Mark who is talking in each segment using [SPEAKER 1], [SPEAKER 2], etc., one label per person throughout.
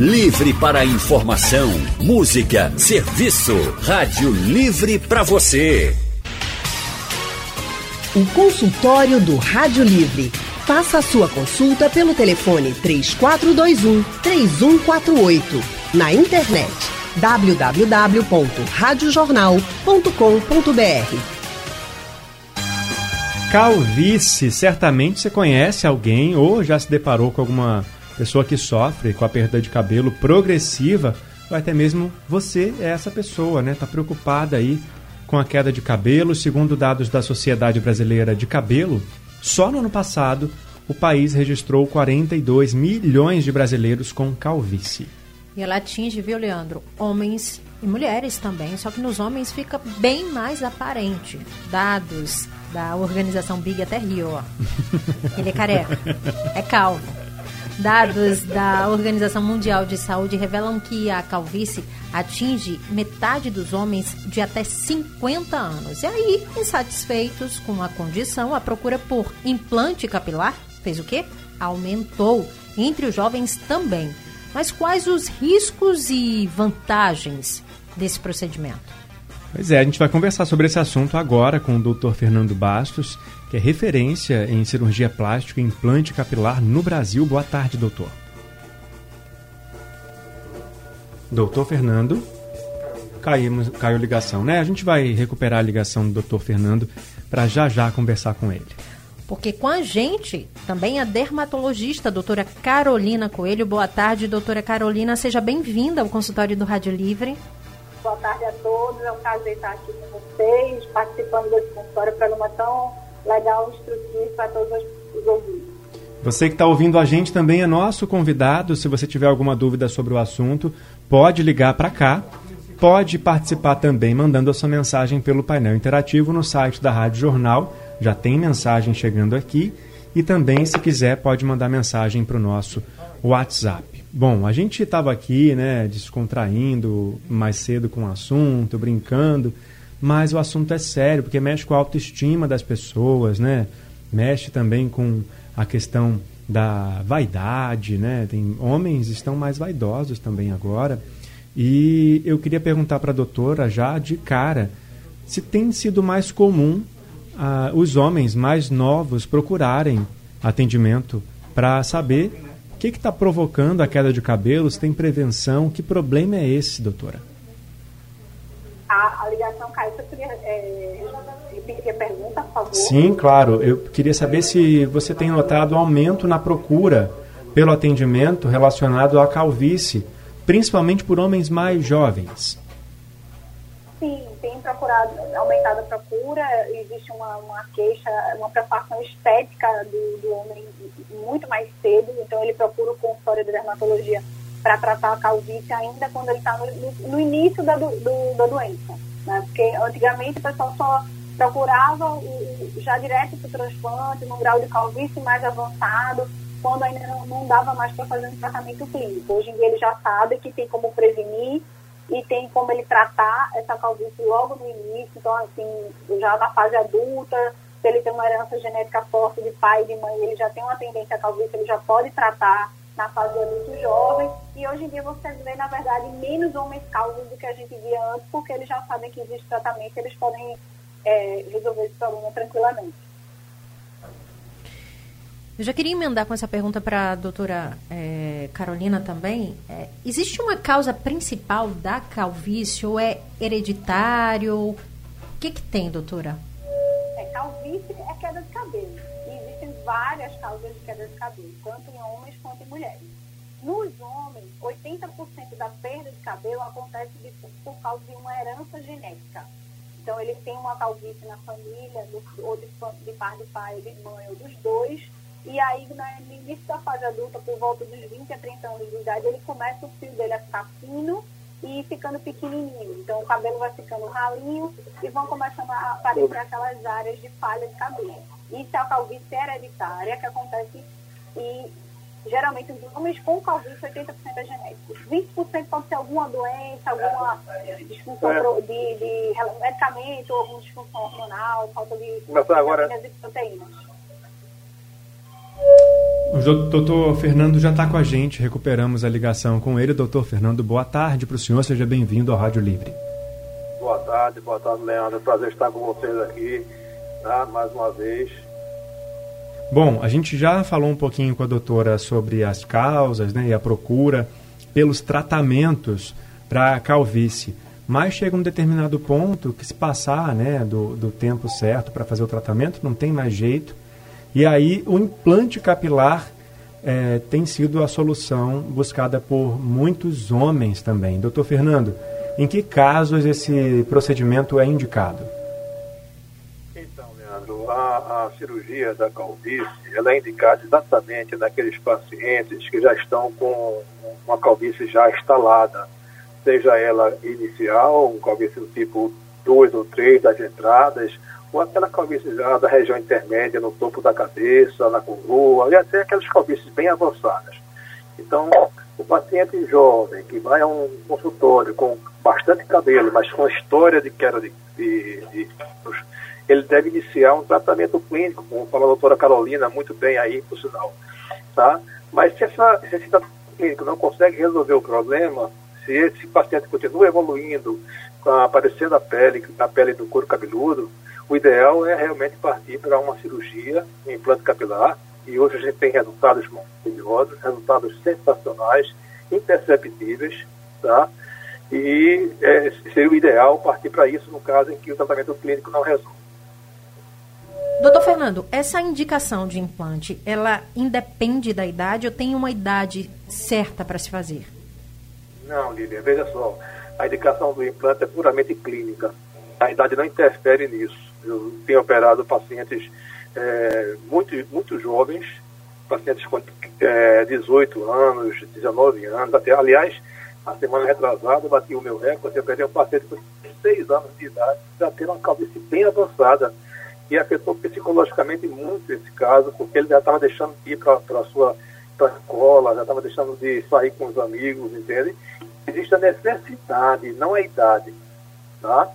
[SPEAKER 1] Livre para informação, música, serviço. Rádio Livre para você.
[SPEAKER 2] O consultório do Rádio Livre. Faça a sua consulta pelo telefone 3421 3148. Na internet www.radiojornal.com.br.
[SPEAKER 3] Calvície, certamente você conhece alguém ou já se deparou com alguma pessoa que sofre com a perda de cabelo progressiva, ou até mesmo você é essa pessoa, né? Tá preocupada aí com a queda de cabelo. Segundo dados da Sociedade Brasileira de Cabelo, só no ano passado o país registrou 42 milhões de brasileiros com calvície.
[SPEAKER 4] E ela atinge, viu, Leandro, homens e mulheres também, só que nos homens fica bem mais aparente. Dados da organização Big até Rio, ó. Ele é careca, é calvo. Dados da Organização Mundial de Saúde revelam que a calvície atinge metade dos homens de até 50 anos. E aí, insatisfeitos com a condição, a procura por implante capilar fez o quê? Aumentou. Entre os jovens também. Mas quais os riscos e vantagens desse procedimento?
[SPEAKER 3] Pois é, a gente vai conversar sobre esse assunto agora com o Dr. Fernando Bastos, que é referência em cirurgia plástica e implante capilar no Brasil. Boa tarde, doutor. Doutor Fernando. Caímos, caiu ligação, né? A gente vai recuperar a ligação do doutor Fernando para já já conversar com ele.
[SPEAKER 4] Porque com a gente também a dermatologista, a doutora Carolina Coelho. Boa tarde, doutora Carolina. Seja bem-vinda ao consultório do Rádio Livre.
[SPEAKER 5] Boa tarde a todos. É um prazer estar aqui com vocês, participando desse consultório, programa tão legal, instrutivo para todos os ouvintes.
[SPEAKER 3] Você que está ouvindo a gente também é nosso convidado. Se você tiver alguma dúvida sobre o assunto, pode ligar para cá. Pode participar também mandando a sua mensagem pelo painel interativo no site da Rádio Jornal. Já tem mensagem chegando aqui. E também, se quiser, pode mandar mensagem para o nosso WhatsApp. Bom, a gente estava aqui, né, descontraindo mais cedo com o assunto, brincando, mas o assunto é sério, porque mexe com a autoestima das pessoas, né? Mexe também com a questão da vaidade, né? Tem homens estão mais vaidosos também agora. E eu queria perguntar para a doutora já de cara se tem sido mais comum uh, os homens mais novos procurarem atendimento para saber que está provocando a queda de cabelos? Tem prevenção? Que problema é esse, doutora?
[SPEAKER 5] A, a ligação caiu. Você queria é, repetir a pergunta, por favor?
[SPEAKER 3] Sim, claro. Eu queria saber se você tem notado aumento na procura pelo atendimento relacionado à calvície, principalmente por homens mais jovens.
[SPEAKER 5] Sim, tem procurado, aumentado a procura, existe uma, uma queixa, uma preocupação estética do, do homem muito mais cedo, então ele procura o consultório de dermatologia para tratar a calvície ainda quando ele está no, no, início da, do, da doença. Né? Porque antigamente o pessoal só procurava o, já direto para o transplante, num grau de calvície mais avançado, quando ainda não, não dava mais para fazer um tratamento clínico. Hoje em dia ele já sabe que tem como prevenir e tem como ele tratar essa calvície logo no início, então assim, já na fase adulta, se ele tem uma herança genética forte de pai e de mãe, ele já tem uma tendência à calvície, ele já pode tratar na fase adulto jovem, e hoje em dia você vê, na verdade, menos homens calvos do que a gente via antes, porque eles já sabem que existe tratamento, eles podem é, resolver esse problema tranquilamente.
[SPEAKER 4] Eu já queria emendar com essa pergunta para a doutora é, Carolina também. É, existe uma causa principal da calvície ou é hereditário? O que, que tem, doutora?
[SPEAKER 5] Calvície é queda de cabelo. E existem várias causas de queda de cabelo, tanto em homens quanto em mulheres. Nos homens, 80% da perda de cabelo acontece de, por causa de uma herança genética. Então, ele tem uma calvície na família, do, ou de, de par de pai de mãe, ou dos dois, e aí, no início da fase adulta, por volta dos 20 a 30 anos de idade, ele começa o fio dele a ficar fino e ficando pequenininho. Então, o cabelo vai ficando ralinho e vão começando a aparecer aquelas áreas de falha de cabelo. Isso é a calvície hereditária que acontece e geralmente os homens com calvície, 80% é genético. 20% pode ser alguma doença, alguma disfunção é. de, de, medicamento, alguma disfunção hormonal, falta de
[SPEAKER 6] agora...
[SPEAKER 5] proteínas.
[SPEAKER 3] O doutor Fernando já está com a gente, recuperamos a ligação com ele. Doutor Fernando, boa tarde para o senhor, seja bem-vindo ao Rádio Livre.
[SPEAKER 6] Boa tarde, boa tarde, Leandro. Prazer estar com vocês aqui, tá? mais uma vez.
[SPEAKER 3] Bom, a gente já falou um pouquinho com a doutora sobre as causas né, e a procura pelos tratamentos para a calvície, mas chega um determinado ponto que se passar né, do, do tempo certo para fazer o tratamento, não tem mais jeito, e aí o implante capilar é, tem sido a solução buscada por muitos homens também. Doutor Fernando, em que casos esse procedimento é indicado?
[SPEAKER 6] Então, Leandro, a, a cirurgia da calvície ela é indicada exatamente naqueles pacientes que já estão com uma calvície já instalada, seja ela inicial, um calvície do tipo 2 ou 3 das entradas, ou aquela calvície da região intermédia, no topo da cabeça, na coroa, e até aquelas calvícies bem avançadas. Então, o paciente jovem que vai a um consultório com bastante cabelo, mas com história de queda de, de, de ele deve iniciar um tratamento clínico, como fala a doutora Carolina, muito bem aí, por sinal. Tá? Mas se, essa, se esse tratamento clínico não consegue resolver o problema, se esse paciente continua evoluindo, aparecendo a pele, a pele do couro cabeludo, o ideal é realmente partir para uma cirurgia, um implante capilar, e hoje a gente tem resultados maravilhosos, resultados sensacionais, imperceptíveis, tá? E é, seria o ideal partir para isso no caso em que o tratamento clínico não resolve.
[SPEAKER 4] Doutor Fernando, essa indicação de implante, ela independe da idade ou tem uma idade certa para se fazer?
[SPEAKER 6] Não, Lilian, veja só, a indicação do implante é puramente clínica. A idade não interfere nisso. Eu tenho operado pacientes é, muito, muito jovens, pacientes com é, 18 anos, 19 anos, até, aliás, a semana retrasada eu bati o meu recorde, eu perdi um paciente com 6 anos de idade, já tendo uma calvície bem avançada, e afetou psicologicamente muito esse caso, porque ele já estava deixando de ir para a sua pra escola, já estava deixando de sair com os amigos, entende? Existe a necessidade, não a idade, tá?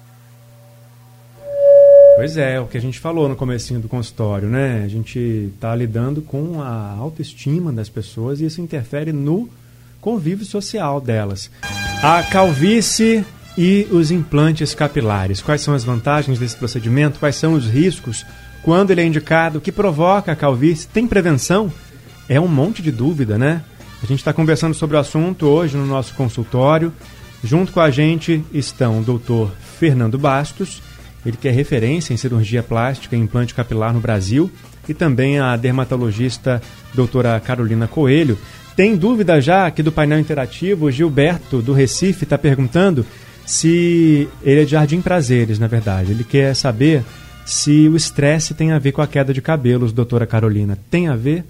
[SPEAKER 3] Pois é, o que a gente falou no comecinho do consultório, né? A gente está lidando com a autoestima das pessoas e isso interfere no convívio social delas. A calvície e os implantes capilares. Quais são as vantagens desse procedimento? Quais são os riscos? Quando ele é indicado? O que provoca a calvície? Tem prevenção? É um monte de dúvida, né? A gente está conversando sobre o assunto hoje no nosso consultório. Junto com a gente estão o doutor Fernando Bastos, ele que é referência em cirurgia plástica e implante capilar no Brasil, e também a dermatologista doutora Carolina Coelho. Tem dúvida já aqui do painel interativo? O Gilberto, do Recife, está perguntando se ele é de Jardim Prazeres, na verdade. Ele quer saber se o estresse tem a ver com a queda de cabelos, doutora Carolina. Tem a ver?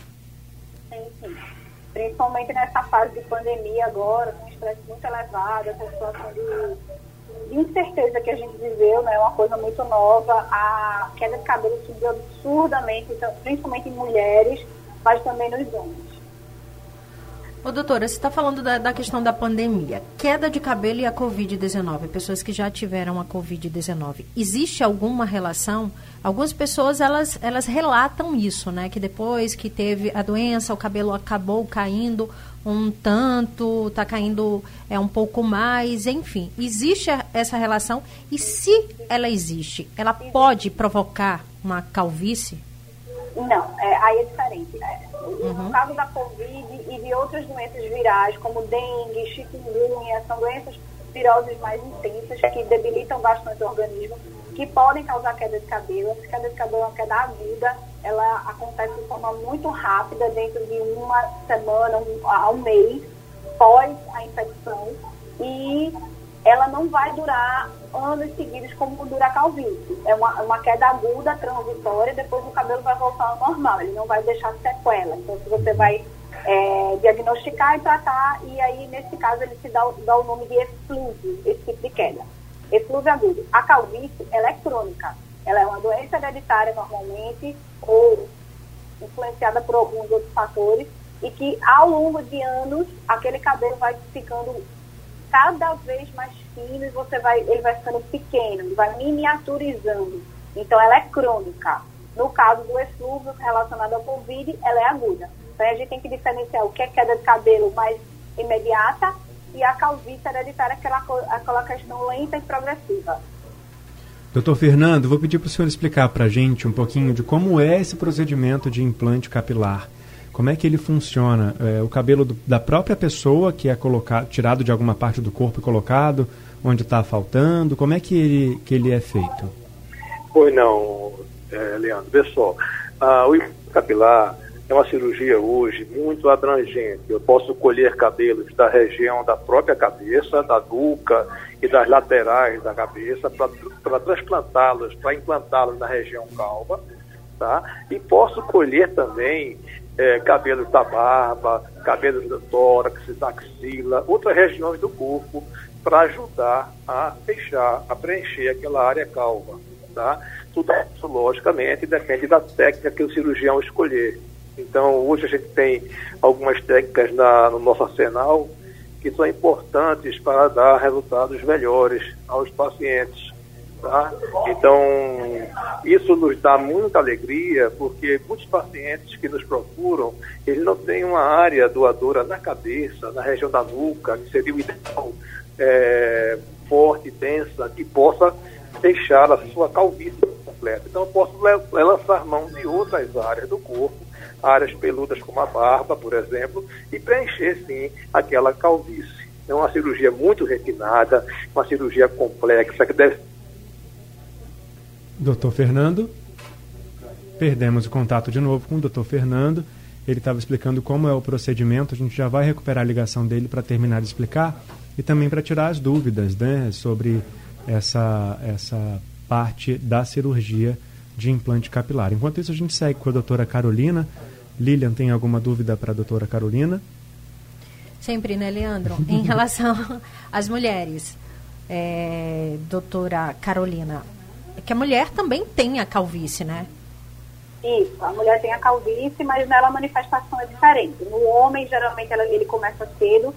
[SPEAKER 5] Sim, sim. Principalmente nessa fase de pandemia agora, com estresse muito elevado, essa situação de incerteza que a gente viveu, né, é uma coisa muito nova, a queda de cabelo subiu absurdamente, então, principalmente em mulheres, mas também nos homens.
[SPEAKER 4] Ô, doutora, você está falando da, da, questão da pandemia. Queda de cabelo e a Covid-19, pessoas que já tiveram a Covid-19. Existe alguma relação? Algumas pessoas, elas, elas relatam isso, né? Que depois que teve a doença, o cabelo acabou caindo um tanto, está caindo é, um pouco mais, enfim. Existe essa relação e se ela existe, ela pode provocar uma calvície?
[SPEAKER 5] Não, é, aí é diferente. É, uhum. No caso da Covid e de outras doenças virais, como dengue, chikungunya, são doenças viroses mais intensas que debilitam bastante o organismo, que podem causar queda de cabelo. Essa queda de cabelo é uma queda aguda, ela acontece de forma muito rápida, dentro de uma semana, um, a um mês, pós a infecção, e ela não vai durar anos seguidos como dura calvície. É uma, uma queda aguda, transitória, depois o cabelo vai voltar ao normal, ele não vai deixar sequela. Então, se você vai é, diagnosticar e tratar, e aí, nesse caso, ele se dá, dá o nome de eflúvio, esse tipo de queda. Eflúvio agudo. A calvície, ela é crônica. Ela é uma doença hereditária normalmente, ou influenciada por alguns outros fatores, e que ao longo de anos aquele cabelo vai ficando cada vez mais fino e você vai, ele vai ficando pequeno, vai miniaturizando. Então ela é crônica. No caso do eflúvio relacionado ao Covid, ela é aguda. Então, a gente tem que diferenciar o que é queda de cabelo mais imediata e a calvície hereditária, aquela, aquela questão lenta e progressiva.
[SPEAKER 3] Doutor Fernando, vou pedir para o senhor explicar para a gente um pouquinho de como é esse procedimento de implante capilar. Como é que ele funciona? É, o cabelo do, da própria pessoa que é colocado, tirado de alguma parte do corpo e colocado, onde está faltando, como é que ele, que ele é feito?
[SPEAKER 6] Pois não, é, Leandro. Pessoal, ah, o capilar é uma cirurgia hoje muito abrangente. Eu posso colher cabelos da região da própria cabeça, da nuca e das laterais da cabeça para transplantá-los, para implantá-los na região calva, tá? E posso colher também é, cabelos da barba, cabelos do tórax, da axila, outras regiões do corpo para ajudar a fechar, a preencher aquela área calva, tá? Tudo isso, logicamente, depende da técnica que o cirurgião escolher. Então, hoje a gente tem algumas técnicas na, no nosso arsenal que são importantes para dar resultados melhores aos pacientes. Tá? Então, isso nos dá muita alegria, porque muitos pacientes que nos procuram, eles não têm uma área doadora na cabeça, na região da nuca, que seria o ideal é, forte, densa, que possa deixar a sua calvície completa. Então, eu posso lançar mão de outras áreas do corpo áreas peludas como a barba, por exemplo, e preencher sim aquela calvície. É uma cirurgia muito refinada, uma cirurgia complexa que deve.
[SPEAKER 3] Doutor Fernando, perdemos o contato de novo com o doutor Fernando. Ele estava explicando como é o procedimento. A gente já vai recuperar a ligação dele para terminar de explicar e também para tirar as dúvidas né, sobre essa, essa parte da cirurgia de implante capilar. Enquanto isso, a gente segue com a doutora Carolina. Lilian, tem alguma dúvida para a doutora Carolina?
[SPEAKER 4] Sempre, né, Leandro? em relação às mulheres, é, doutora Carolina, é que a mulher também tem a calvície, né?
[SPEAKER 5] Isso, a mulher tem a calvície, mas nela a manifestação é diferente. No homem, geralmente, ela, ele começa cedo,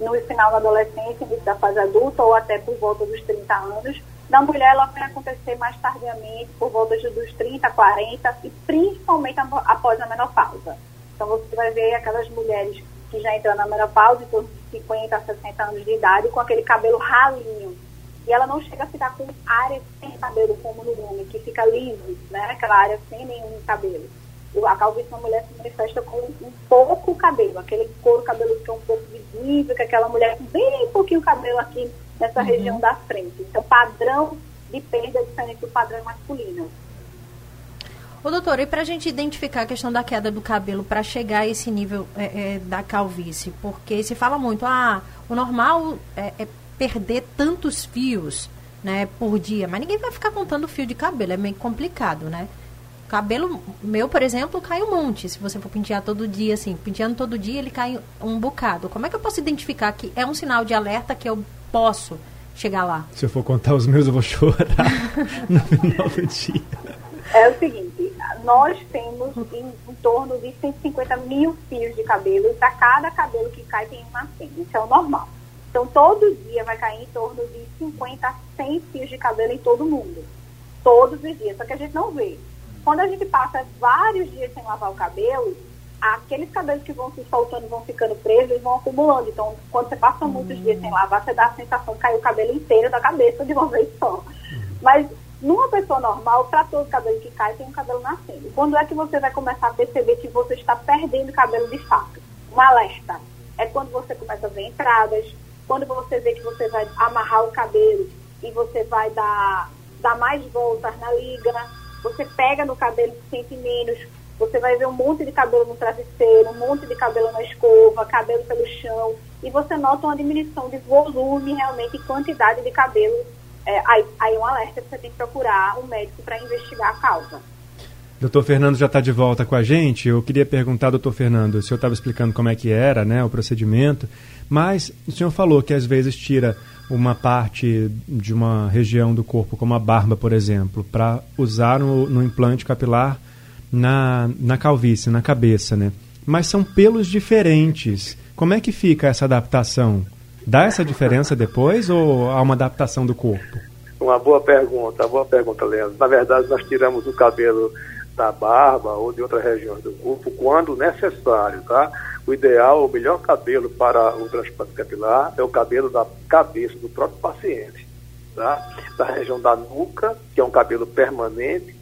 [SPEAKER 5] no final da adolescência, início da fase adulta, ou até por volta dos 30 anos na mulher, ela vai acontecer mais tardiamente, por volta dos 30, 40 e principalmente após a menopausa. Então, você vai ver aquelas mulheres que já entram na menopausa, em torno de 50 60 anos de idade, com aquele cabelo ralinho. E ela não chega a ficar com área sem cabelo, como no homem, que fica liso, né? Aquela área sem nenhum cabelo. A calvície na mulher se manifesta com um pouco cabelo, aquele couro cabeludo que é um pouco visível, que aquela mulher com bem pouquinho cabelo aqui nessa uhum. região da frente. Então, padrão de perda é diferente do padrão masculino.
[SPEAKER 4] Ô, doutora, e para a gente identificar a questão da queda do cabelo para chegar a esse nível é, é, da calvície? Porque se fala muito, ah, o normal é, é, perder tantos fios né, por dia, mas ninguém vai ficar contando fio de cabelo, é meio complicado, né? Cabelo meu, por exemplo, cai um monte. Se você for pentear todo dia, assim, penteando todo dia, ele cai um bocado. Como é que eu posso identificar que é um sinal de alerta que eu posso chegar lá?
[SPEAKER 3] Se eu for contar os meus, eu vou chorar no final do dia.
[SPEAKER 5] É o seguinte, nós temos em, em torno de 150 mil fios de cabelo e para cada cabelo que cai tem uma fenda. Isso é o normal. Então, todo dia vai cair em torno de 50 a 100 fios de cabelo em todo mundo. Todos os dias. Só que a gente não vê. Quando a gente passa vários dias sem lavar o cabelo, aqueles cabelos que vão se soltando, vão ficando presos e vão acumulando. Então, quando você passa muitos dias sem lavar, você dá a sensação de cair o cabelo inteiro da cabeça de uma vez só. Mas numa pessoa normal, para todo cabelo que cai, tem um cabelo nascendo. Quando é que você vai começar a perceber que você está perdendo cabelo de fato? Um alerta. É quando você começa a ver entradas, quando você vê que você vai amarrar o cabelo e você vai dar, dar mais voltas na liga, você pega no cabelo e sente menos, você vai ver um monte de cabelo no travesseiro, um monte de cabelo na escova, cabelo pelo chão, e você nota uma diminuição de volume realmente e quantidade de cabelo. É, aí, aí um alerta que você tem que procurar um médico para investigar a causa.
[SPEAKER 3] Doutor Fernando já está de volta com a gente. Eu queria perguntar, doutor Fernando, o senhor estava explicando como é que era né, o procedimento, mas o senhor falou que às vezes tira uma parte de uma região do corpo, como a barba, por exemplo, para usar no, no implante capilar na, na calvície, na cabeça, né? Mas são pelos diferentes. Como é que fica essa adaptação? Dá essa diferença depois ou há uma adaptação do corpo?
[SPEAKER 6] Uma boa pergunta, boa pergunta, Leandro. Na verdade, nós tiramos o cabelo da barba ou de outras regiões do corpo, quando necessário, tá? O ideal, o melhor cabelo para o transplante capilar é o cabelo da cabeça do próprio paciente, tá? Da região da nuca, que é um cabelo permanente,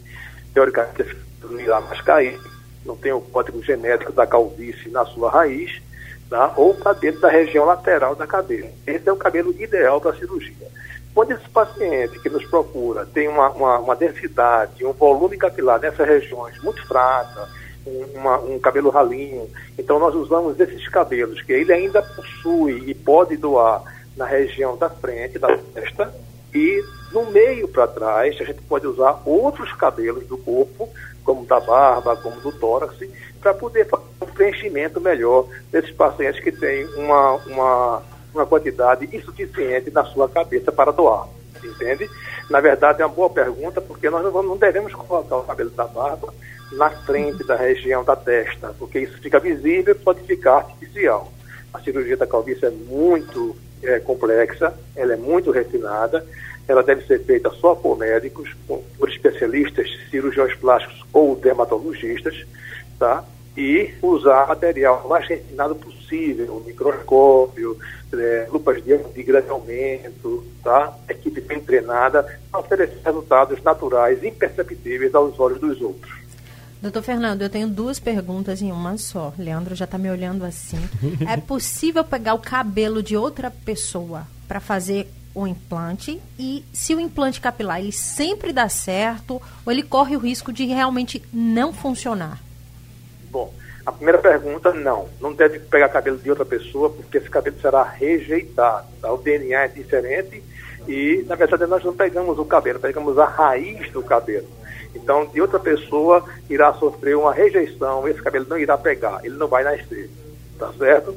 [SPEAKER 6] teoricamente irá mais cair, não tem o código genético da calvície na sua raiz, tá? ou o cabelo da região lateral da cabeça. Esse é o cabelo ideal para a cirurgia. Quando esse paciente que nos procura tem uma, uma, uma densidade, um volume capilar nessas regiões muito fraca, uma, um cabelo ralinho, então nós usamos esses cabelos que ele ainda possui e pode doar na região da frente, da testa, e no meio para trás a gente pode usar outros cabelos do corpo, como da barba, como do tórax, para poder fazer um preenchimento melhor desses pacientes que têm uma, uma uma quantidade insuficiente na sua cabeça para doar. Entende? Na verdade, é uma boa pergunta, porque nós não, não devemos colocar o cabelo da barba na frente da região da testa, porque isso fica visível e pode ficar artificial. A cirurgia da calvície é muito é, complexa, ela é muito refinada, ela deve ser feita só por médicos, por especialistas, cirurgiões plásticos ou dermatologistas, tá? E usar material mais refinado possível, microscópio, é, lupas de, de grande aumento, tá? equipe bem treinada, para oferecer resultados naturais, imperceptíveis aos olhos dos outros.
[SPEAKER 4] Doutor Fernando, eu tenho duas perguntas em uma só. Leandro já está me olhando assim. É possível pegar o cabelo de outra pessoa para fazer o implante? E se o implante capilar ele sempre dá certo ou ele corre o risco de realmente não funcionar?
[SPEAKER 6] Bom, a primeira pergunta, não. Não deve pegar cabelo de outra pessoa, porque esse cabelo será rejeitado. Tá? O DNA é diferente e, na verdade, nós não pegamos o cabelo, pegamos a raiz do cabelo. Então, de outra pessoa irá sofrer uma rejeição, esse cabelo não irá pegar, ele não vai nascer. Tá certo?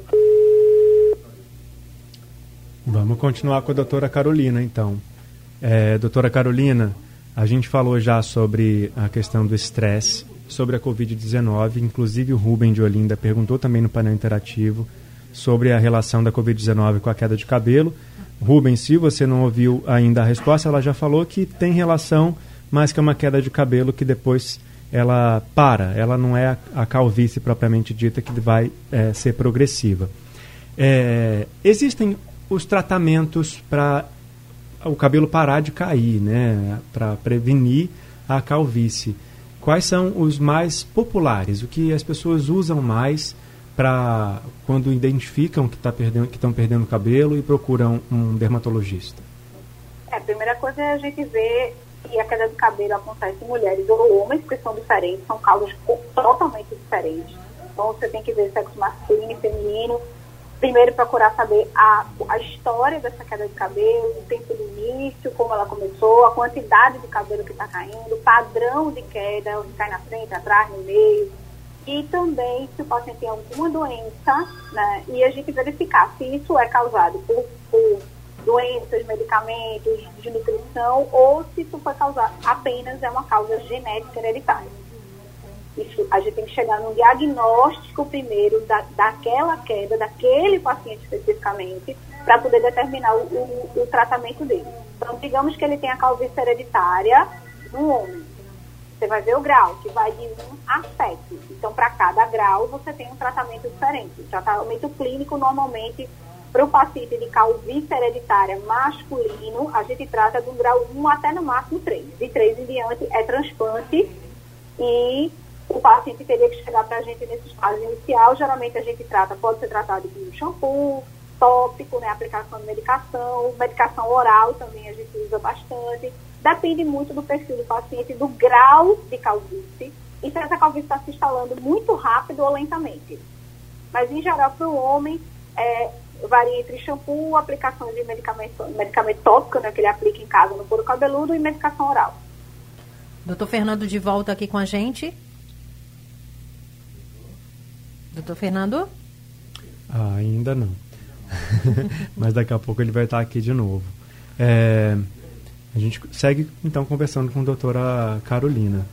[SPEAKER 3] Vamos continuar com a doutora Carolina, então. É, doutora Carolina, a gente falou já sobre a questão do estresse sobre a Covid-19. Inclusive, o Rubem de Olinda perguntou também no painel interativo sobre a relação da Covid-19 com a queda de cabelo. Rubem, se você não ouviu ainda a resposta, ela já falou que tem relação, mas que é uma queda de cabelo que depois ela para, ela não é a, calvície propriamente dita que vai é, ser progressiva. É, existem os tratamentos para o cabelo parar de cair, né, para prevenir a calvície quais são os mais populares, o que as pessoas usam mais para quando identificam que tá perdendo, que estão perdendo cabelo e procuram um dermatologista?
[SPEAKER 5] É, a primeira coisa é a gente ver que a queda do cabelo acontece em mulheres ou homens, que são diferentes, são causas totalmente diferentes. Então você tem que ver sexo masculino e feminino, primeiro procurar saber a, a história dessa queda de cabelo, o tempo do início, como ela começou, a quantidade de cabelo que está caindo, padrão de queda, o que cai na frente, atrás, no meio, e também se o paciente tem alguma doença, né, e a gente verificar se isso é causado por, por doenças, medicamentos, de nutrição, ou se isso foi causado apenas é uma causa genética hereditária. Isso, a gente tem que chegar no diagnóstico primeiro da, daquela queda, daquele paciente especificamente, para poder determinar o, o, o, tratamento dele. Então, digamos que ele tem a calvície hereditária no homem. Você vai ver o grau, que vai de 1 a 7. Então, para cada grau, você tem um tratamento diferente. O tratamento clínico, normalmente, para o paciente de calvície hereditária masculino, a gente trata do grau 1 até no máximo 3. De 3 em diante é transplante e o paciente teria que chegar para a gente nesse estágio inicial. Geralmente a gente trata, pode ser tratado com shampoo, tópico, né, aplicação de medicação, medicação oral também a gente usa bastante. Depende muito do perfil do paciente, do grau de calvície e se essa calvície está se instalando muito rápido ou lentamente. Mas em geral para o homem é, varia entre shampoo, aplicação de medicamento, medicamento tópico, né, que ele aplica em casa no couro cabeludo e medicação oral.
[SPEAKER 4] Doutor Fernando de volta aqui com a gente. Doutor Fernando?
[SPEAKER 3] Ah, ainda não. Mas daqui a pouco ele vai estar aqui de novo. É, a gente segue então conversando com a doutora Carolina.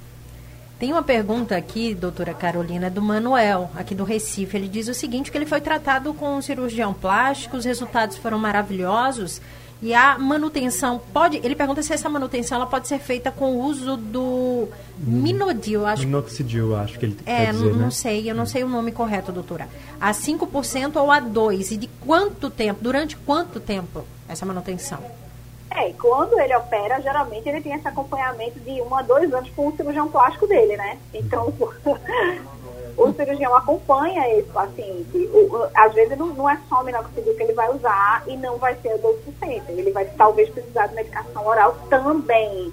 [SPEAKER 4] Tem uma pergunta aqui, doutora Carolina, do Manuel, aqui do Recife. Ele diz o seguinte, que ele foi tratado com um cirurgião plástico, os resultados foram maravilhosos E a manutenção pode. Ele pergunta se essa manutenção ela pode ser feita com o uso do minodil, acho.
[SPEAKER 3] Minoxidil, acho que ele
[SPEAKER 4] É,
[SPEAKER 3] quer dizer,
[SPEAKER 4] não,
[SPEAKER 3] né?
[SPEAKER 4] não sei, eu não sei o nome correto, doutora. A 5% ou a 2%? E de quanto tempo? Durante quanto tempo essa manutenção?
[SPEAKER 5] É, e quando ele opera, geralmente ele tem esse acompanhamento de um a dois anos com o cirurgião plástico dele, né? Então, o cirurgião acompanha esse paciente. O- o- às vezes não, não é só o minoxidil que ele vai usar e não vai ser 12%. Ele vai talvez precisar de medicação oral também.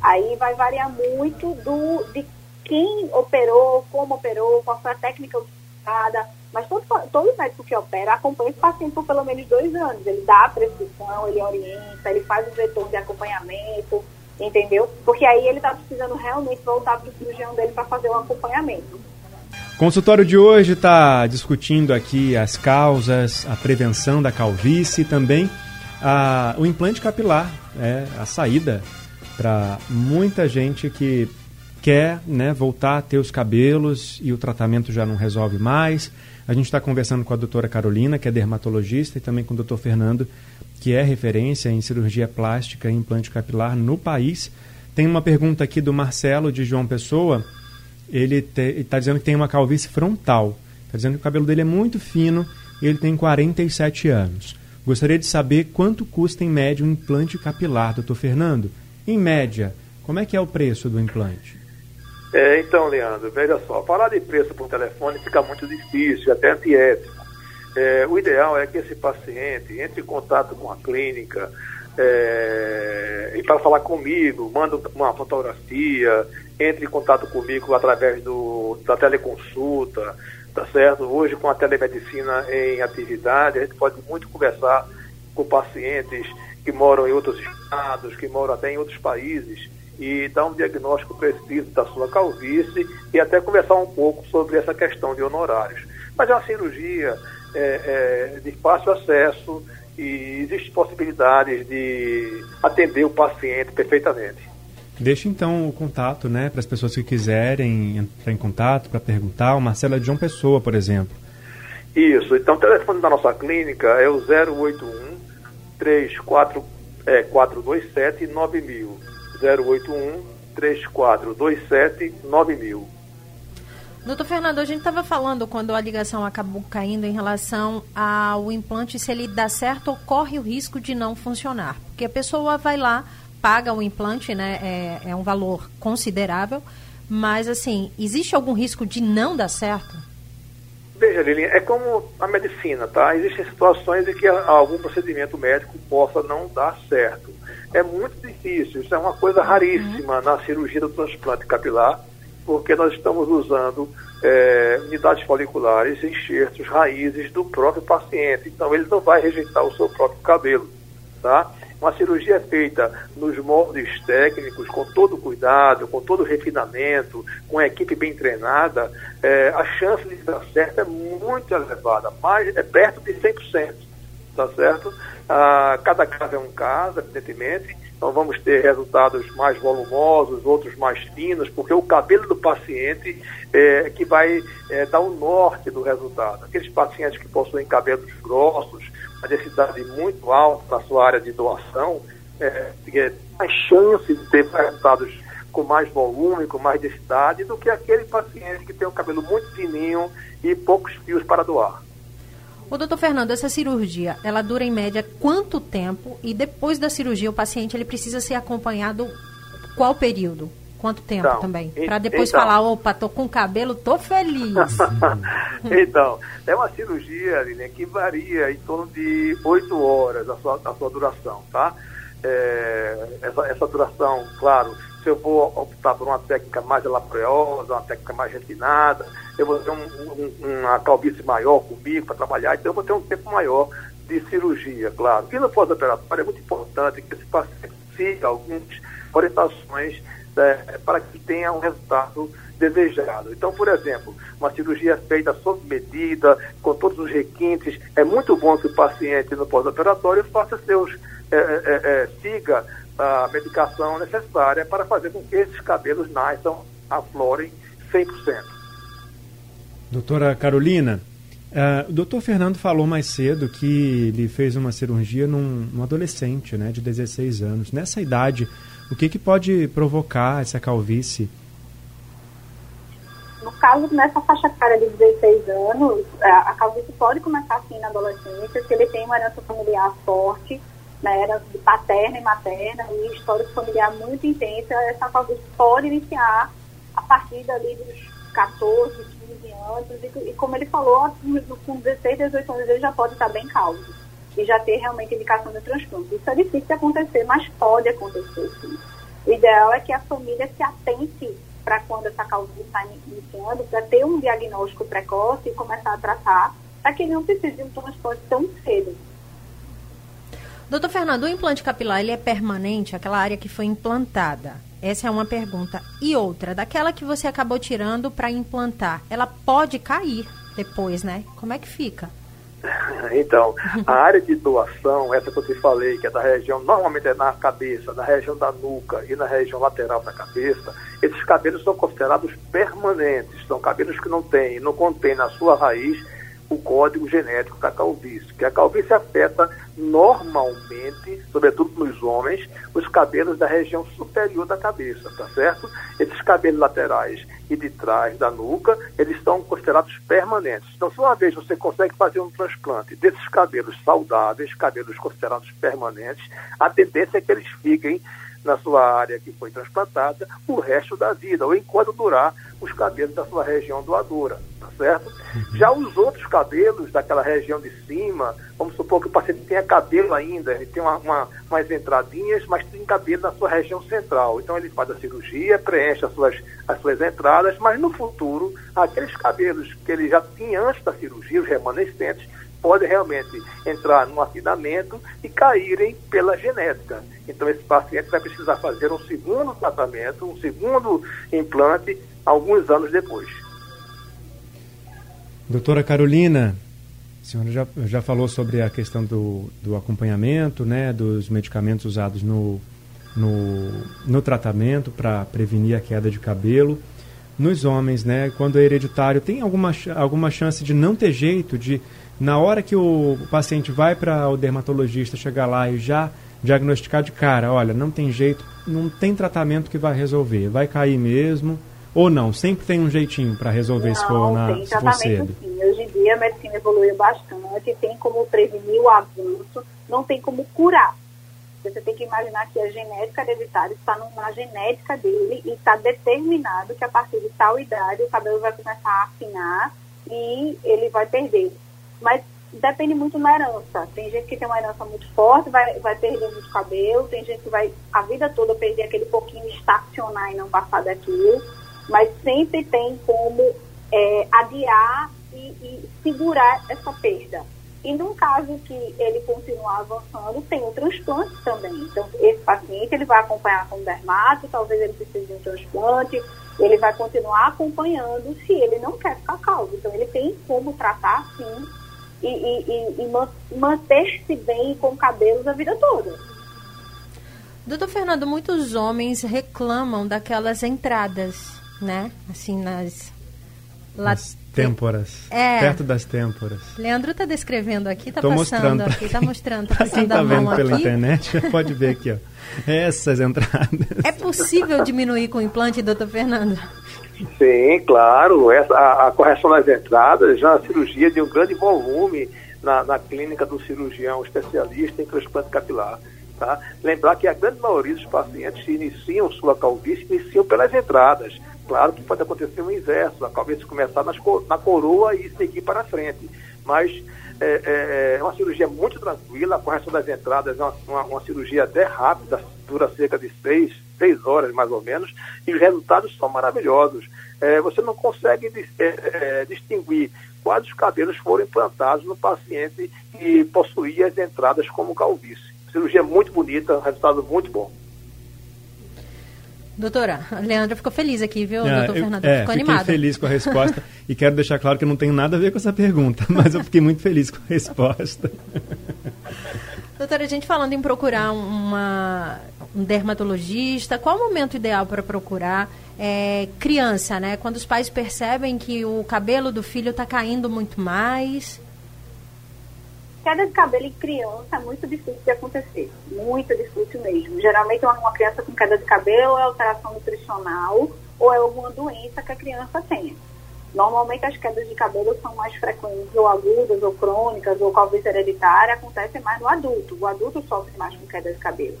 [SPEAKER 5] Aí vai variar muito do, de quem operou, como operou, qual foi a técnica usada. Mas todo, todo médico que opera acompanha esse paciente por pelo menos dois anos. Ele dá a prescrição, ele orienta, ele faz o retorno de acompanhamento, entendeu? Porque aí ele está precisando realmente voltar para o cirurgião dele para fazer o acompanhamento.
[SPEAKER 3] O consultório de hoje está discutindo aqui as causas, a prevenção da calvície e também a- o implante capilar, é, a saída para muita gente que quer né, voltar a ter os cabelos e o tratamento já não resolve mais. A gente está conversando com a doutora Carolina, que é dermatologista, e também com o doutor Fernando, que é referência em cirurgia plástica e implante capilar no país. Tem uma pergunta aqui do Marcelo, de João Pessoa. Ele está dizendo que tem uma calvície frontal. Está dizendo que o cabelo dele é muito fino e ele tem 47 anos. Gostaria de saber quanto custa em média um implante capilar, doutor Fernando. Em média, como é que é o preço do implante?
[SPEAKER 6] É, então, Leandro, veja só, falar de preço por telefone fica muito difícil, até antiético. É, o ideal é que esse paciente entre em contato com a clínica é, e para falar comigo, manda uma fotografia, entre em contato comigo através do, da teleconsulta, tá certo? Hoje, com a telemedicina em atividade, a gente pode muito conversar com pacientes que moram em outros estados, que moram até em outros países, e dar um diagnóstico preciso da sua calvície e até conversar um pouco sobre essa questão de honorários. Mas é uma cirurgia é, é, de fácil acesso e existe possibilidades de atender o paciente perfeitamente.
[SPEAKER 3] Deixe então o contato, né, para as pessoas que quiserem entrar em contato para perguntar. O Marcelo é de João Pessoa, por exemplo.
[SPEAKER 6] Isso, então o telefone da nossa clínica é o 081 34 é, 427 9000. 081 3427 9000.
[SPEAKER 4] Doutor Fernando, a gente estava falando quando a ligação acabou caindo em relação ao implante, se ele dá certo, ocorre o risco de não funcionar. Porque a pessoa vai lá, paga o implante, né? É, é um valor considerável, mas assim, existe algum risco de não dar certo?
[SPEAKER 6] Veja, Lilian, é como a medicina, tá? Existem situações em que algum procedimento médico possa não dar certo. É muito difícil, isso é uma coisa raríssima na cirurgia do transplante capilar, porque nós estamos usando é, unidades foliculares, enxertos, raízes do próprio paciente. Então, ele não vai rejeitar o seu próprio cabelo, tá? Uma cirurgia feita nos moldes técnicos, com todo cuidado, com todo refinamento, com a equipe bem treinada, é, a chance de dar certo é muito elevada, mais, é perto de 100%, tá certo? Ah, cada caso é um caso, evidentemente, então vamos ter resultados mais volumosos, outros mais finos, porque o cabelo do paciente é que vai é, dar o norte do resultado. Aqueles pacientes que possuem cabelos grossos, a densidade muito alta na sua área de doação, é, é, mais chance de ter resultados com mais volume, com mais densidade, do que aquele paciente que tem um cabelo muito fininho e poucos fios para doar.
[SPEAKER 4] O doutor Fernando, essa cirurgia, ela dura em média quanto tempo? E depois da cirurgia, o paciente ele precisa ser acompanhado qual período? Quanto tempo
[SPEAKER 6] Então,
[SPEAKER 4] também? Para depois
[SPEAKER 6] então.
[SPEAKER 4] falar, opa, tô com cabelo, tô feliz.
[SPEAKER 6] então, é uma cirurgia, Lilian, que varia em torno de oito horas a sua, a sua duração, tá? É, essa, essa duração, claro, se eu vou optar por uma técnica mais laboriosa, uma técnica mais refinada, eu vou ter um, um- uma calvície maior comigo para trabalhar, então eu vou ter um tempo maior de cirurgia, claro. E no pós-operatório é muito importante que esse paciente siga algumas orientações né, para que tenha um resultado desejado. Então, por exemplo, uma cirurgia feita sob medida, com todos os requintes, é muito bom que o paciente no pós-operatório faça seus, é, é, é, siga a medicação necessária para fazer com que esses cabelos nasçam, aflorem 100%.
[SPEAKER 3] Doutora Carolina, Uh, o doutor Fernando falou mais cedo que ele fez uma cirurgia num, num, adolescente né, de 16 anos. Nessa idade, o que, que pode provocar essa calvície?
[SPEAKER 5] No caso, nessa faixa etária de 16 anos, a calvície pode começar assim na adolescência, se ele tem uma herança familiar forte, né, herança de paterna e materna, e história familiar muito intensa, essa calvície pode iniciar a partir dali dos 14, anos, e, e como ele falou, com 16, 18 anos ele já pode estar bem calvo e já ter realmente indicação de transplante. Isso é difícil de acontecer, mas pode acontecer sim. O ideal é que a família se atente para quando essa calvície está iniciando, para ter um diagnóstico precoce e começar a tratar, para que ele não precise de um transplante tão cedo.
[SPEAKER 4] Doutor Fernando, o implante capilar ele é permanente, aquela área que foi implantada? Essa é uma pergunta. E outra, daquela que você acabou tirando para implantar, ela pode cair depois, né? Como é que fica?
[SPEAKER 6] Então, a área de doação, essa que eu te falei, que é da região, normalmente é na cabeça, na região da nuca e na região lateral da cabeça, esses cabelos são considerados permanentes, são cabelos que não têm, não contêm na sua raiz o código genético da calvície, que a calvície afeta normalmente, sobretudo nos homens, os cabelos da região superior da cabeça, tá certo? Esses cabelos laterais e de trás da nuca, eles estão considerados permanentes. Então, se uma vez você consegue fazer um transplante desses cabelos saudáveis, cabelos considerados permanentes, a tendência é que eles fiquem na sua área que foi transplantada o resto da vida, ou enquanto durar os cabelos da sua região doadora, tá certo? Uhum. Já os outros cabelos daquela região de cima, vamos supor que o paciente tenha cabelo ainda, ele tem uma, uma, umas entradinhas, mas tem cabelo na sua região central. Então ele faz a cirurgia, preenche as suas, as suas entradas, mas no futuro, aqueles cabelos que ele já tinha antes da cirurgia, os remanescentes, podem realmente entrar num afinamento e caírem pela genética. Então, esse paciente vai precisar fazer um segundo tratamento, um segundo implante, alguns anos depois.
[SPEAKER 3] Doutora Carolina, a senhora já, já falou sobre a questão do, do acompanhamento, né, dos medicamentos usados no, no, no tratamento para prevenir a queda de cabelo. Nos homens, né, quando é hereditário, tem alguma, alguma chance de não ter jeito, de na hora que o paciente vai para o dermatologista chegar lá e já diagnosticar de cara, olha, não tem jeito, não tem tratamento que vai resolver, vai cair mesmo ou não? Sempre tem um jeitinho para resolver não, se for na tem se for cedo.
[SPEAKER 5] Sim. Hoje em dia a medicina evoluiu bastante, tem como prevenir o avanço, não tem como curar. Você tem que imaginar que a genética hereditária está na genética dele e está determinado que a partir de tal idade o cabelo vai começar a afinar e ele vai perder mas depende muito da herança. Tem gente que tem uma herança muito forte, vai, vai perder muito cabelo, tem gente que vai a vida toda perder aquele pouquinho, estacionar e não passar daquilo, mas sempre tem como é, adiar e, e, segurar essa perda. E num caso que ele continuar avançando, tem um transplante também. Então, esse paciente ele vai acompanhar com o dermato, talvez ele precise de um transplante, ele vai continuar acompanhando se ele não quer ficar calvo. Então, ele tem como tratar, sim, e, e, e manter-se bem com cabelos a vida toda.
[SPEAKER 4] Doutor Fernando, muitos homens reclamam daquelas entradas, né? Assim, nas...
[SPEAKER 3] Nas têmporas. É. Perto das têmporas.
[SPEAKER 4] Leandro está descrevendo aqui, está
[SPEAKER 3] passando mostrando
[SPEAKER 4] aqui, está mostrando, tá passando
[SPEAKER 3] quem tá
[SPEAKER 4] a
[SPEAKER 3] mão
[SPEAKER 4] vendo
[SPEAKER 3] pela internet, pode ver aqui, ó. Essas entradas.
[SPEAKER 4] É possível diminuir com o implante, doutor Fernando?
[SPEAKER 6] Sim, claro. Essa, a, a, correção das entradas já é uma cirurgia de um grande volume na, na clínica do cirurgião especialista em transplante capilar. Tá? Lembrar que a grande maioria dos pacientes iniciam sua calvície iniciam pelas entradas. Claro que pode acontecer o inverso, a calvície começar nas, na coroa e seguir para frente. Mas é, é, é, uma cirurgia muito tranquila, a correção das entradas é uma, uma, uma cirurgia até rápida, dura cerca de seis, seis horas mais ou menos, e os resultados são maravilhosos. É, você não consegue é, é, distinguir quais os cabelos foram implantados no paciente que possuía as entradas como calvície. Cirurgia muito bonita, resultado muito bom.
[SPEAKER 4] Doutora, a Leandra ficou feliz aqui, viu, ah, doutor eu, Fernando?
[SPEAKER 3] É,
[SPEAKER 4] ficou
[SPEAKER 3] fiquei
[SPEAKER 4] animado.
[SPEAKER 3] feliz com a resposta e quero deixar claro que não tem nada a ver com essa pergunta, mas eu fiquei muito feliz com a resposta.
[SPEAKER 4] Doutora, a gente falando em procurar uma um dermatologista? Qual o momento ideal para procurar é, criança, né? Quando os pais percebem que o cabelo do filho está caindo muito mais.
[SPEAKER 5] Queda de cabelo em criança é muito difícil de acontecer, muito difícil mesmo. Geralmente uma criança com queda de cabelo é alteração nutricional ou é alguma doença que a criança tenha. Normalmente as quedas de cabelo são mais frequentes, ou agudas, ou crônicas, ou calvície hereditária, acontecem mais no adulto. O adulto sofre mais com queda de cabelo.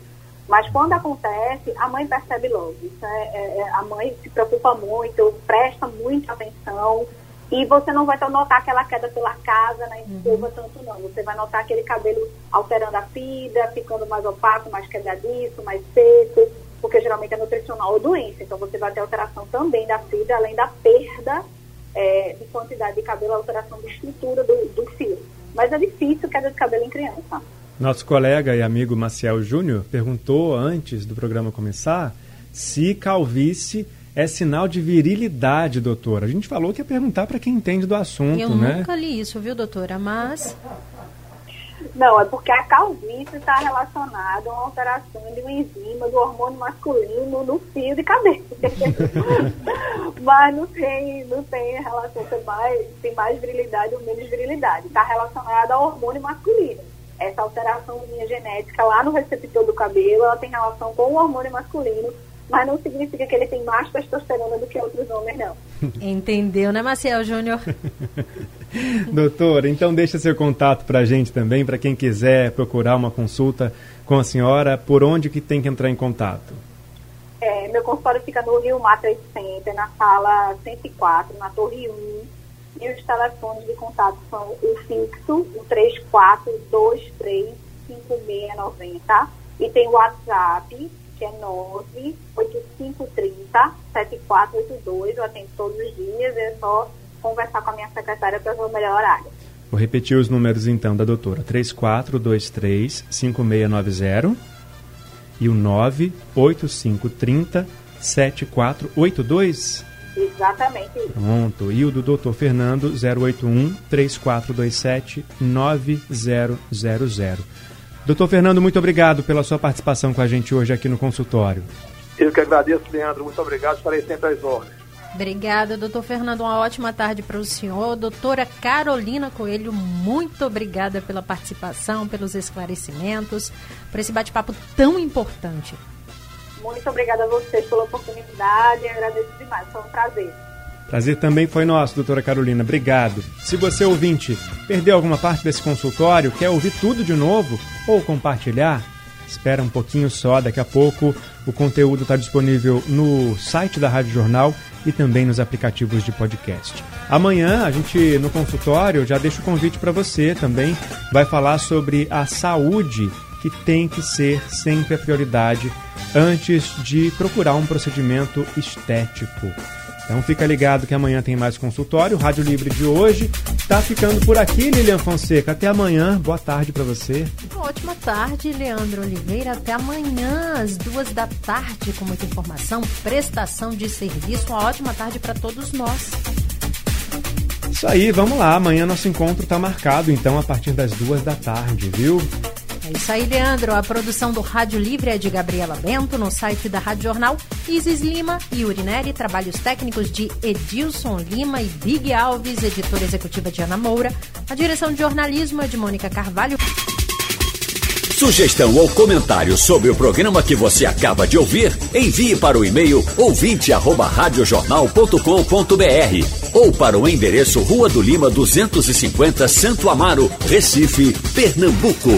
[SPEAKER 5] Mas quando acontece, a mãe percebe logo. Isso é, é, é, a mãe se preocupa muito, presta muita atenção. E você não vai notar aquela queda pela casa na escova uhum. tanto não. Você vai notar aquele cabelo alterando a fibra, ficando mais opaco, mais quebradiço, mais seco, porque geralmente é nutricional ou doença. Então você vai ter alteração também da fibra, além da perda é, de quantidade de cabelo, alteração de estrutura do, do fio. Mas é difícil queda de cabelo em criança.
[SPEAKER 3] Nosso colega e amigo Maciel Júnior perguntou antes do programa começar se calvície é sinal de virilidade, doutora. A gente falou que ia perguntar para quem entende do assunto,
[SPEAKER 4] Eu
[SPEAKER 3] né?
[SPEAKER 4] Eu nunca li isso, viu, doutora? Mas.
[SPEAKER 5] Não, é porque a calvície está relacionada a uma alteração de uma enzima do hormônio masculino no fio de cabelo. Mas não tem, não tem relação, tem mais, tem mais virilidade ou menos virilidade. Está relacionada ao hormônio masculino essa alteração genética lá no receptor do cabelo, ela tem relação com o hormônio masculino, mas não significa que ele tem mais testosterona do que outros homens, não.
[SPEAKER 4] Entendeu, né, Maciel Júnior?
[SPEAKER 3] Doutora, então deixa seu contato para a gente também, para quem quiser procurar uma consulta com a senhora, por onde que tem que entrar em contato?
[SPEAKER 5] É, meu consultório fica no Rio Matrix Center, na sala 104, na Torre 1, e os telefones de contato são o fixo, o 34235690. E tem o WhatsApp, que é 98530-7482. Eu atendo todos os dias, é só conversar com a minha secretária para ver o melhor horário.
[SPEAKER 3] Vou repetir os números então da doutora: 3423-5690 e o 98530-7482.
[SPEAKER 5] Exatamente.
[SPEAKER 3] Pronto. E o do Dr. Fernando, 081 3427 9000. Doutor Fernando, muito obrigado pela sua participação com a gente hoje aqui no consultório.
[SPEAKER 6] Eu que agradeço, Leandro. Muito obrigado. Estarei sempre às ordens.
[SPEAKER 4] Obrigada, doutor Fernando. Uma ótima tarde para o senhor. Doutora Carolina Coelho, muito obrigada pela participação, pelos esclarecimentos, por esse bate-papo tão importante.
[SPEAKER 5] Muito obrigada a vocês pela oportunidade, agradeço demais, foi um prazer.
[SPEAKER 3] Prazer também foi nosso, doutora Carolina. Obrigado. Se você, ouvinte, perdeu alguma parte desse consultório, quer ouvir tudo de novo ou compartilhar, espera um pouquinho só. Daqui a pouco o conteúdo está disponível no site da Rádio Jornal e também nos aplicativos de podcast. Amanhã, a gente, no consultório, já deixa o convite para você também. Vai falar sobre a saúde que tem que ser sempre a prioridade antes de procurar um procedimento estético. Então fica ligado que amanhã tem mais consultório. Rádio Livre de hoje está ficando por aqui, Lilian Fonseca. Até amanhã. Boa tarde para você.
[SPEAKER 4] Uma ótima tarde, Leandro Oliveira. Até amanhã, às duas da tarde, com muita informação, prestação de serviço. Uma ótima tarde para todos nós.
[SPEAKER 3] Isso aí, vamos lá. Amanhã nosso encontro está marcado, então, a partir das duas da tarde, viu?
[SPEAKER 4] É isso aí, Leandro. A produção do Rádio Livre é de Gabriela Bento, no site da Rádio Jornal. Isis Lima e Urineri, trabalhos técnicos de Edilson Lima e Big Alves, editora executiva de Ana Moura. A direção de jornalismo é de Mônica Carvalho.
[SPEAKER 1] Sugestão ou comentário sobre o programa que você acaba de ouvir, envie para o e-mail ouvinte@radiojornal.com.br ou para o endereço Rua do Lima 250, Santo Amaro, Recife, Pernambuco.